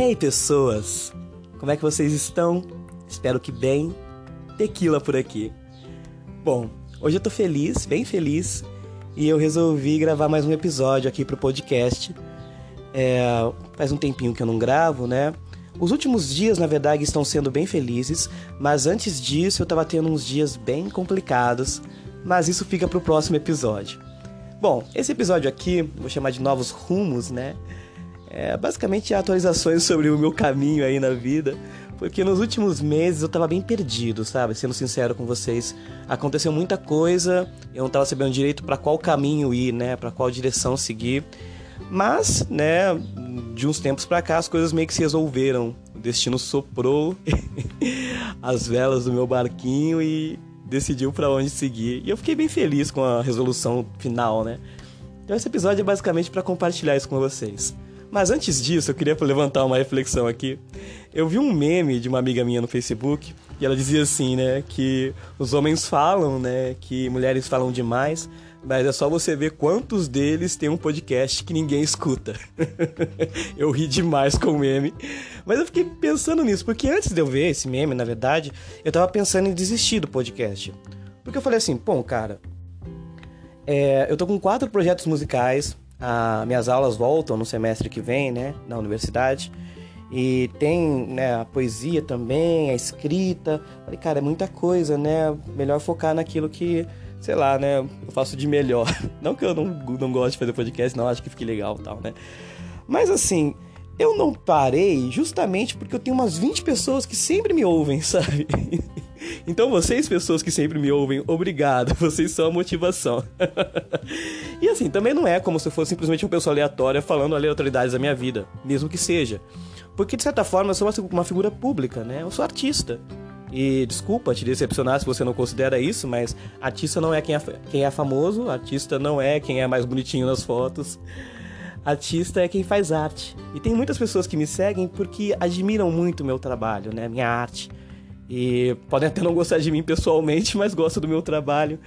Hey pessoas, como é que vocês estão? Espero que bem. Tequila por aqui. Bom, hoje eu tô feliz, bem feliz, e eu resolvi gravar mais um episódio aqui pro podcast. É, faz um tempinho que eu não gravo, né? Os últimos dias, na verdade, estão sendo bem felizes, mas antes disso eu tava tendo uns dias bem complicados, mas isso fica pro próximo episódio. Bom, esse episódio aqui, vou chamar de Novos Rumos, né? É basicamente atualizações sobre o meu caminho aí na vida. Porque nos últimos meses eu tava bem perdido, sabe? Sendo sincero com vocês. Aconteceu muita coisa, eu não tava sabendo direito para qual caminho ir, né? Para qual direção seguir. Mas, né, de uns tempos para cá as coisas meio que se resolveram. O destino soprou as velas do meu barquinho e decidiu para onde seguir. E eu fiquei bem feliz com a resolução final, né? Então esse episódio é basicamente para compartilhar isso com vocês. Mas antes disso, eu queria levantar uma reflexão aqui. Eu vi um meme de uma amiga minha no Facebook e ela dizia assim, né, que os homens falam, né, que mulheres falam demais, mas é só você ver quantos deles tem um podcast que ninguém escuta. eu ri demais com o meme. Mas eu fiquei pensando nisso, porque antes de eu ver esse meme, na verdade, eu tava pensando em desistir do podcast. Porque eu falei assim, pô, cara, é, eu tô com quatro projetos musicais, ah, minhas aulas voltam no semestre que vem, né, na universidade. E tem né, a poesia também, a escrita. Falei, cara, é muita coisa, né? Melhor focar naquilo que, sei lá, né? Eu faço de melhor. Não que eu não, não gosto de fazer podcast, não, acho que fique legal e tal, né? Mas assim, eu não parei justamente porque eu tenho umas 20 pessoas que sempre me ouvem, sabe? Então vocês, pessoas que sempre me ouvem, obrigado, vocês são a motivação. e assim, também não é como se fosse simplesmente uma pessoa aleatória falando aleatoriedades da minha vida, mesmo que seja. Porque de certa forma eu sou uma figura pública, né? Eu sou artista. E desculpa te decepcionar se você não considera isso, mas artista não é quem é, quem é famoso, artista não é quem é mais bonitinho nas fotos. Artista é quem faz arte. E tem muitas pessoas que me seguem porque admiram muito meu trabalho, né? Minha arte. E podem até não gostar de mim pessoalmente, mas gostam do meu trabalho.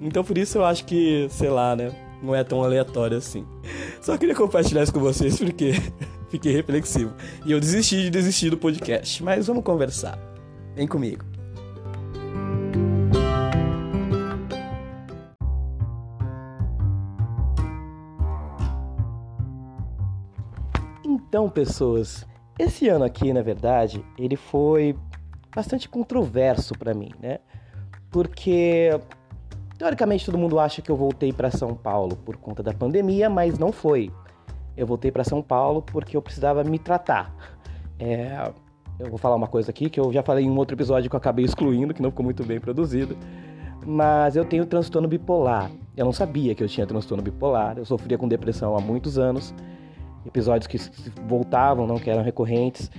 Então por isso eu acho que, sei lá, né? Não é tão aleatório assim. Só queria compartilhar isso com vocês porque fiquei reflexivo. E eu desisti de desistir do podcast. Mas vamos conversar. Vem comigo. Então, pessoas, esse ano aqui, na verdade, ele foi bastante controverso para mim, né? Porque teoricamente todo mundo acha que eu voltei para São Paulo por conta da pandemia, mas não foi. Eu voltei para São Paulo porque eu precisava me tratar. É, eu vou falar uma coisa aqui que eu já falei em um outro episódio que eu acabei excluindo, que não ficou muito bem produzido. Mas eu tenho transtorno bipolar. Eu não sabia que eu tinha transtorno bipolar. Eu sofria com depressão há muitos anos. Episódios que voltavam, não que eram recorrentes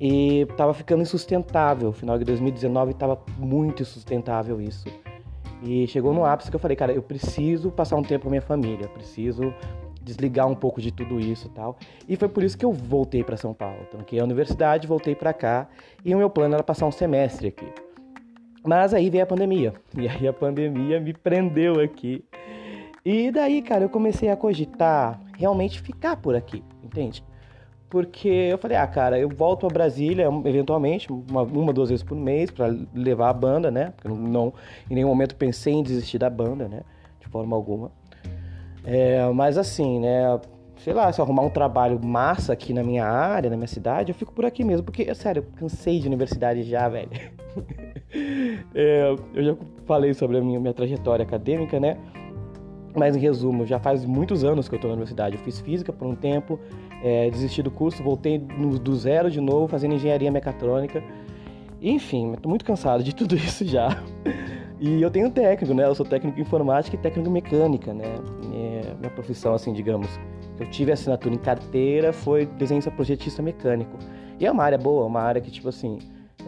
e estava ficando insustentável. Final de 2019 estava muito insustentável isso. E chegou no ápice que eu falei, cara, eu preciso passar um tempo com minha família, preciso desligar um pouco de tudo isso e tal. E foi por isso que eu voltei para São Paulo. Tranquei a universidade, voltei para cá e o meu plano era passar um semestre aqui. Mas aí veio a pandemia. E aí a pandemia me prendeu aqui. E daí, cara, eu comecei a cogitar realmente ficar por aqui, entende? Porque eu falei, ah, cara, eu volto a Brasília eventualmente, uma, uma duas vezes por mês, para levar a banda, né? Porque não, em nenhum momento pensei em desistir da banda, né? De forma alguma. É, mas assim, né? Sei lá, se eu arrumar um trabalho massa aqui na minha área, na minha cidade, eu fico por aqui mesmo, porque, sério, eu cansei de universidade já, velho. é, eu já falei sobre a minha, minha trajetória acadêmica, né? Mas em resumo, já faz muitos anos que eu estou na universidade. Eu fiz física por um tempo, é, desisti do curso, voltei no, do zero de novo, fazendo engenharia mecatrônica. Enfim, estou muito cansado de tudo isso já. E eu tenho técnico, né? Eu sou técnico em informática e técnico em mecânica, né? Minha, minha profissão, assim, digamos, eu tive assinatura em carteira foi desenhista projetista mecânico. E é uma área boa, uma área que, tipo assim,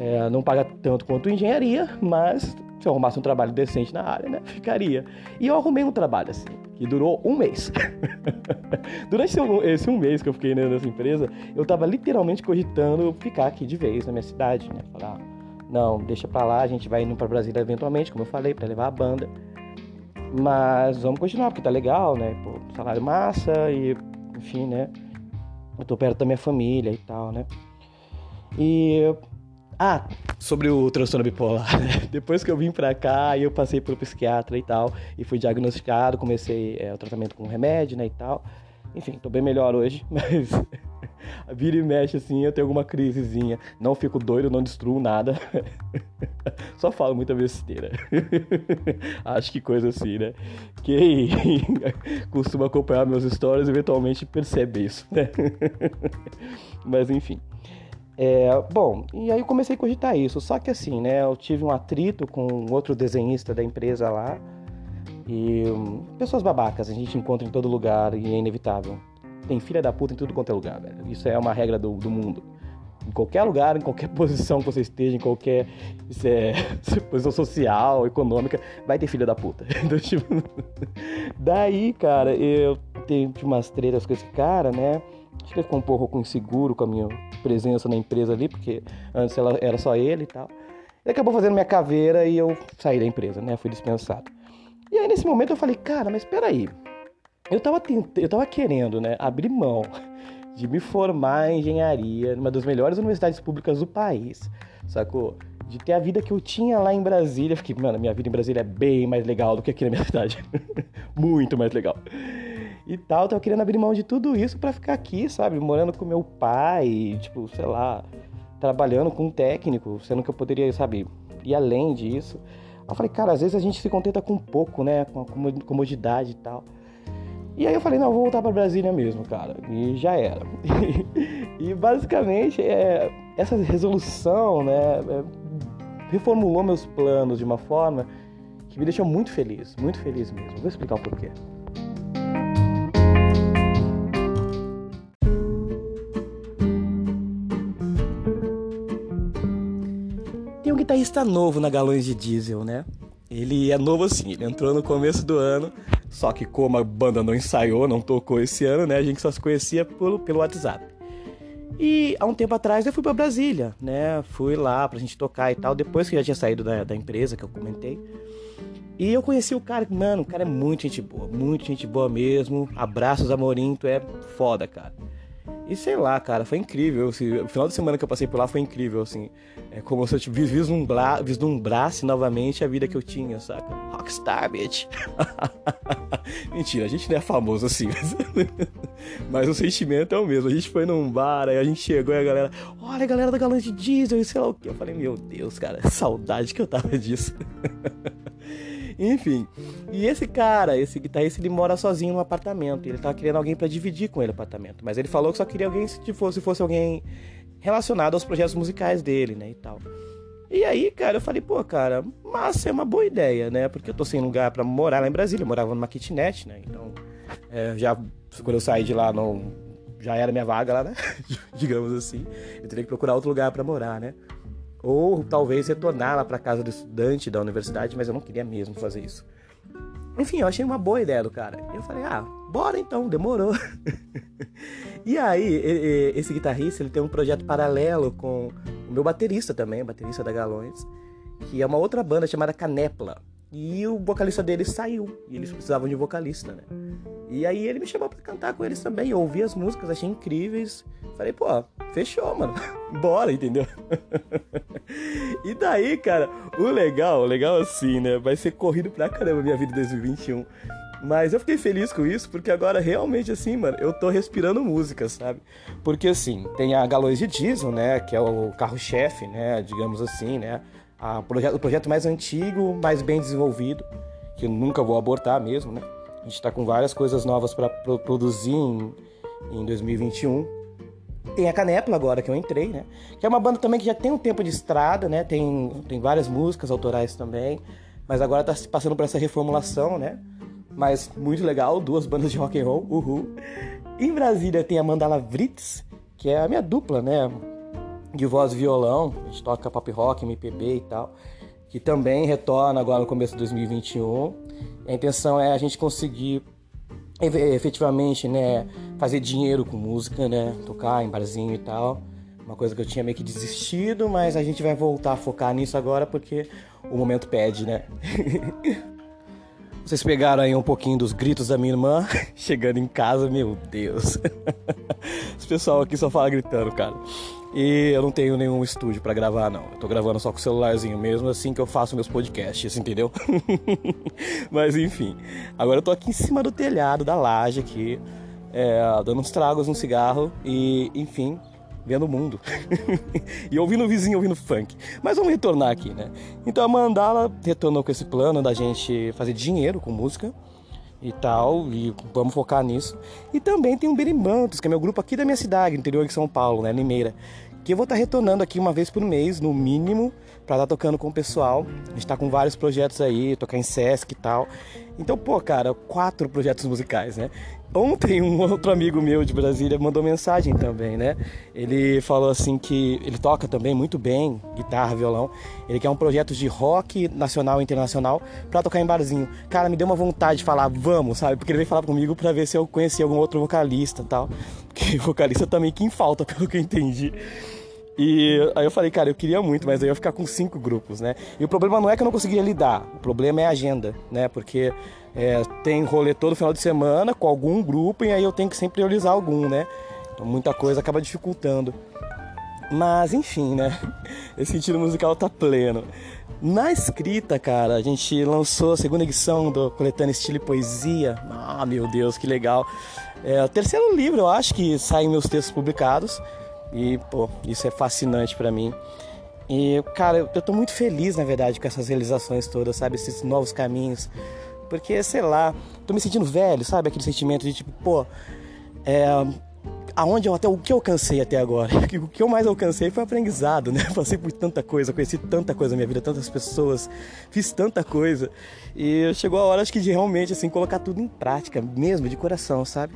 é, não paga tanto quanto engenharia, mas se eu arrumasse um trabalho decente na área, né, ficaria. E eu arrumei um trabalho assim, que durou um mês. Durante esse um mês que eu fiquei nessa empresa, eu tava literalmente cogitando ficar aqui de vez na minha cidade, né? Falar, não, deixa pra lá, a gente vai indo pra Brasília eventualmente, como eu falei, para levar a banda. Mas vamos continuar, porque tá legal, né? Pô, salário massa e, enfim, né? eu tô perto da minha família e tal, né? E ah, sobre o transtorno bipolar, né? Depois que eu vim pra cá, eu passei pelo psiquiatra e tal, e fui diagnosticado, comecei é, o tratamento com remédio, né, e tal. Enfim, tô bem melhor hoje, mas vira e mexe assim, eu tenho alguma crisezinha. Não fico doido, não destruo nada. Só falo muita besteira. Acho que coisa assim, né? Quem costuma acompanhar meus stories eventualmente percebe isso, né? Mas enfim. É, bom, e aí eu comecei a cogitar isso. Só que assim, né? Eu tive um atrito com outro desenhista da empresa lá. E hum, pessoas babacas a gente encontra em todo lugar e é inevitável. Tem filha da puta em tudo quanto é lugar, velho. Isso é uma regra do, do mundo. Em qualquer lugar, em qualquer posição que você esteja, em qualquer é, posição social, econômica, vai ter filha da puta. Então, tipo, daí, cara, eu tenho umas tretas com esse cara, né? Acho que ele um pouco inseguro com a minha presença na empresa ali, porque antes ela, era só ele e tal. Ele acabou fazendo minha caveira e eu saí da empresa, né? Fui dispensado. E aí nesse momento eu falei, cara, mas espera aí. Eu tava, tent... eu tava querendo, né, abrir mão de me formar em engenharia numa das melhores universidades públicas do país, sacou? De ter a vida que eu tinha lá em Brasília. Fiquei, mano, minha vida em Brasília é bem mais legal do que aqui na minha cidade. Muito mais legal e tal. Tava querendo abrir mão de tudo isso para ficar aqui, sabe? Morando com meu pai, tipo, sei lá, trabalhando com um técnico, sendo que eu poderia, sabe, ir além disso. Eu falei, cara, às vezes a gente se contenta com pouco, né? Com a comodidade e tal. E aí eu falei, não, vou voltar para Brasília mesmo, cara. E já era. e basicamente é, essa resolução, né, é, reformulou meus planos de uma forma que me deixou muito feliz, muito feliz mesmo. Vou explicar o porquê. Guitarrista novo na Galões de Diesel, né? Ele é novo assim, ele entrou no começo do ano, só que como a banda não ensaiou, não tocou esse ano, né? A gente só se conhecia pelo, pelo WhatsApp. E há um tempo atrás eu fui para Brasília, né? Fui lá pra gente tocar e tal, depois que já tinha saído da, da empresa que eu comentei. E eu conheci o cara, mano, o cara é muito gente boa, muito gente boa mesmo. Abraços, Amorim, tu é foda, cara. E sei lá, cara, foi incrível. O final de semana que eu passei por lá foi incrível, assim. É como se eu tipo, vislumbra, vislumbrasse novamente a vida que eu tinha, saca? Rockstar, bitch. Mentira, a gente não é famoso assim, mas... mas o sentimento é o mesmo. A gente foi num bar, aí a gente chegou e a galera, olha a galera da galã de diesel e sei lá o que. Eu falei, meu Deus, cara, saudade que eu tava disso. Enfim. E esse cara, esse guitarrista, ele mora sozinho num apartamento. Ele tava querendo alguém para dividir com ele o apartamento. Mas ele falou que só queria alguém se fosse, se fosse alguém relacionado aos projetos musicais dele, né? E tal. E aí, cara, eu falei, pô, cara, massa, é uma boa ideia, né? Porque eu tô sem lugar para morar lá em Brasília. Eu morava numa kitnet, né? Então, é, já quando eu saí de lá, não, já era minha vaga lá, né? Digamos assim. Eu teria que procurar outro lugar para morar, né? Ou talvez retornar lá para casa do estudante da universidade, mas eu não queria mesmo fazer isso. Enfim, eu achei uma boa ideia do cara. Eu falei, ah, bora então, demorou. e aí, esse guitarrista, ele tem um projeto paralelo com o meu baterista também, baterista da Galões, que é uma outra banda chamada Canepla. E o vocalista deles saiu, e eles precisavam de vocalista, né? E aí ele me chamou para cantar com eles também. Eu ouvi as músicas, achei incríveis. Falei, pô, fechou, mano. Bora, entendeu? e daí, cara, o legal, o legal assim, né? Vai ser corrido pra caramba minha vida em 2021. Mas eu fiquei feliz com isso, porque agora realmente assim, mano, eu tô respirando música, sabe? Porque assim, tem a Galões de Diesel, né? Que é o carro-chefe, né? Digamos assim, né? A o projeto mais antigo, mais bem desenvolvido, que eu nunca vou abortar mesmo, né? A gente está com várias coisas novas para produzir em, em 2021. Tem a Canepla agora que eu entrei, né? Que é uma banda também que já tem um tempo de estrada, né? Tem, tem várias músicas autorais também. Mas agora está passando por essa reformulação, né? Mas muito legal, duas bandas de rock and roll, uhul. Em Brasília tem a Mandala Vritz, que é a minha dupla, né? De voz e violão. A gente toca pop rock, MPB e tal. Que também retorna agora no começo de 2021. A intenção é a gente conseguir efetivamente, né, fazer dinheiro com música, né, tocar em barzinho e tal. Uma coisa que eu tinha meio que desistido, mas a gente vai voltar a focar nisso agora porque o momento pede, né? Vocês pegaram aí um pouquinho dos gritos da minha irmã chegando em casa, meu Deus. Esse pessoal aqui só fala gritando, cara. E eu não tenho nenhum estúdio para gravar, não. Eu tô gravando só com o celularzinho mesmo, assim que eu faço meus podcasts, entendeu? Mas enfim. Agora eu tô aqui em cima do telhado da laje aqui, é, dando uns tragos no cigarro e, enfim, vendo o mundo. e ouvindo o vizinho ouvindo funk. Mas vamos retornar aqui, né? Então a Mandala retornou com esse plano da gente fazer dinheiro com música e tal, e vamos focar nisso. E também tem o Berimbantos, que é meu grupo aqui da minha cidade, interior de São Paulo, né, Limeira, que eu vou estar retornando aqui uma vez por mês, no mínimo, para estar tocando com o pessoal. A gente tá com vários projetos aí, tocar em Sesc e tal. Então, pô, cara, quatro projetos musicais, né? Ontem um outro amigo meu de Brasília mandou mensagem também, né? Ele falou assim que ele toca também muito bem guitarra, violão. Ele quer um projeto de rock nacional e internacional para tocar em barzinho. Cara, me deu uma vontade de falar, vamos, sabe? Porque ele veio falar comigo para ver se eu conhecia algum outro vocalista, tal. Porque vocalista também quem falta, pelo que eu entendi. E aí eu falei, cara, eu queria muito, mas aí eu ia ficar com cinco grupos, né? E o problema não é que eu não conseguia lidar, o problema é a agenda, né? Porque é, tem rolê todo final de semana com algum grupo e aí eu tenho que sempre priorizar algum, né? Então muita coisa acaba dificultando. Mas enfim, né? Esse sentido musical tá pleno. Na escrita, cara, a gente lançou a segunda edição do Coletânea Estilo e Poesia. Ah, meu Deus, que legal. É o terceiro livro, eu acho, que saem meus textos publicados. E, pô, isso é fascinante para mim. E, cara, eu tô muito feliz, na verdade, com essas realizações todas, sabe? Esses novos caminhos. Porque, sei lá, tô me sentindo velho, sabe? Aquele sentimento de tipo, pô, é, aonde eu até o que eu alcancei até agora. O que eu mais alcancei foi aprendizado, né? Passei por tanta coisa, conheci tanta coisa na minha vida, tantas pessoas, fiz tanta coisa. E chegou a hora acho que de realmente assim colocar tudo em prática, mesmo de coração, sabe?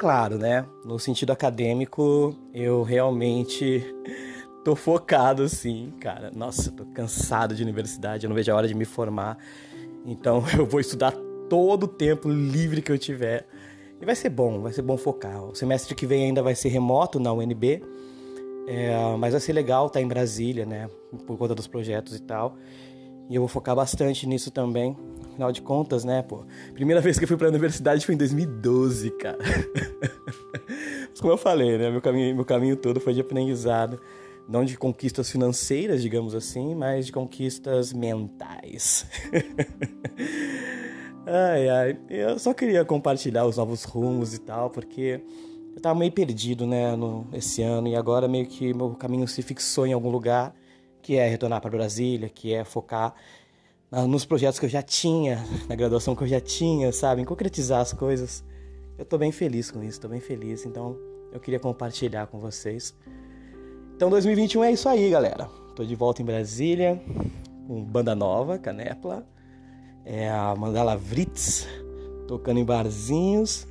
Claro, né, no sentido acadêmico, eu realmente tô focado assim, cara. Nossa, tô cansado de universidade, eu não vejo a hora de me formar. Então eu vou estudar todo o tempo livre que eu tiver. E vai ser bom, vai ser bom focar. O semestre que vem ainda vai ser remoto na UNB, é, mas vai ser legal estar tá em Brasília, né, por conta dos projetos e tal. E eu vou focar bastante nisso também. Afinal de contas, né, pô? Primeira vez que eu fui pra universidade foi em 2012, cara. Mas como eu falei, né? Meu caminho, meu caminho todo foi de aprendizado. Não de conquistas financeiras, digamos assim, mas de conquistas mentais. ai, ai. Eu só queria compartilhar os novos rumos e tal, porque eu tava meio perdido, né, no, esse ano. E agora meio que meu caminho se fixou em algum lugar que é retornar para Brasília, que é focar nos projetos que eu já tinha, na graduação que eu já tinha, sabe? Em concretizar as coisas. Eu tô bem feliz com isso, tô bem feliz, então eu queria compartilhar com vocês. Então 2021 é isso aí, galera. Tô de volta em Brasília, com banda nova, Canepla. É a Mandala Vritz, tocando em barzinhos.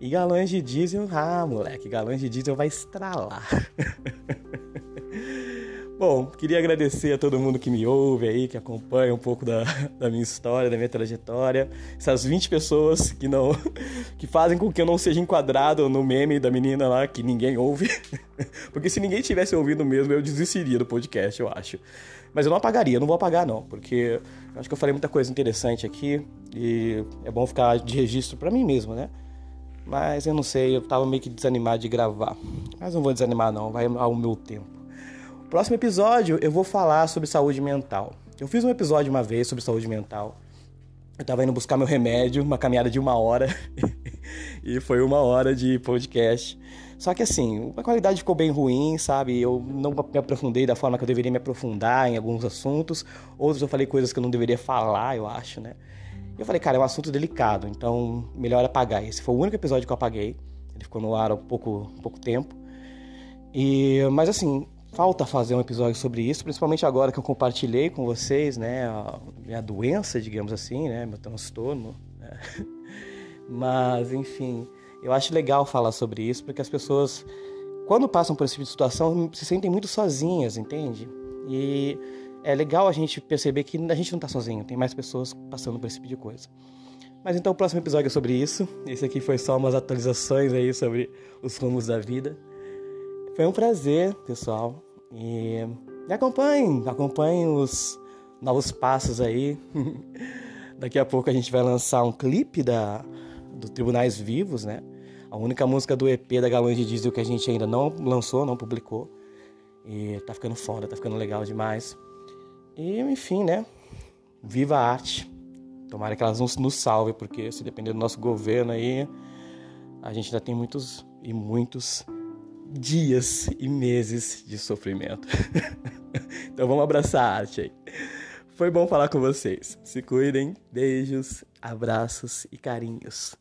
E galões de diesel, ah, moleque, galões de diesel vai estralar. Bom, queria agradecer a todo mundo que me ouve aí, que acompanha um pouco da, da minha história, da minha trajetória. Essas 20 pessoas que não que fazem com que eu não seja enquadrado no meme da menina lá que ninguém ouve. Porque se ninguém tivesse ouvido mesmo, eu desistiria do podcast, eu acho. Mas eu não apagaria, não vou apagar não, porque eu acho que eu falei muita coisa interessante aqui e é bom ficar de registro para mim mesmo, né? Mas eu não sei, eu tava meio que desanimado de gravar. Mas não vou desanimar não, vai ao meu tempo. Próximo episódio eu vou falar sobre saúde mental. Eu fiz um episódio uma vez sobre saúde mental. Eu tava indo buscar meu remédio, uma caminhada de uma hora. e foi uma hora de podcast. Só que assim, a qualidade ficou bem ruim, sabe? Eu não me aprofundei da forma que eu deveria me aprofundar em alguns assuntos. Outros eu falei coisas que eu não deveria falar, eu acho, né? Eu falei, cara, é um assunto delicado, então melhor apagar. Esse foi o único episódio que eu apaguei. Ele ficou no ar há pouco, pouco tempo. E, mas assim, falta fazer um episódio sobre isso, principalmente agora que eu compartilhei com vocês, né, a minha doença, digamos assim, né, meu transtorno. Né? Mas, enfim, eu acho legal falar sobre isso, porque as pessoas, quando passam por esse tipo de situação, se sentem muito sozinhas, entende? E é legal a gente perceber que a gente não está sozinho, tem mais pessoas passando por esse tipo de coisa. Mas então o próximo episódio é sobre isso. Esse aqui foi só umas atualizações aí sobre os rumos da vida. Foi um prazer, pessoal. E acompanhem, acompanhem os novos passos aí. Daqui a pouco a gente vai lançar um clipe da, do Tribunais Vivos, né? A única música do EP da Galões de Diesel que a gente ainda não lançou, não publicou. E tá ficando foda, tá ficando legal demais. E enfim, né? Viva a arte. Tomara que elas nos salvem, porque se depender do nosso governo aí, a gente ainda tem muitos e muitos dias e meses de sofrimento. então vamos abraçar a arte aí. Foi bom falar com vocês. Se cuidem. Beijos, abraços e carinhos.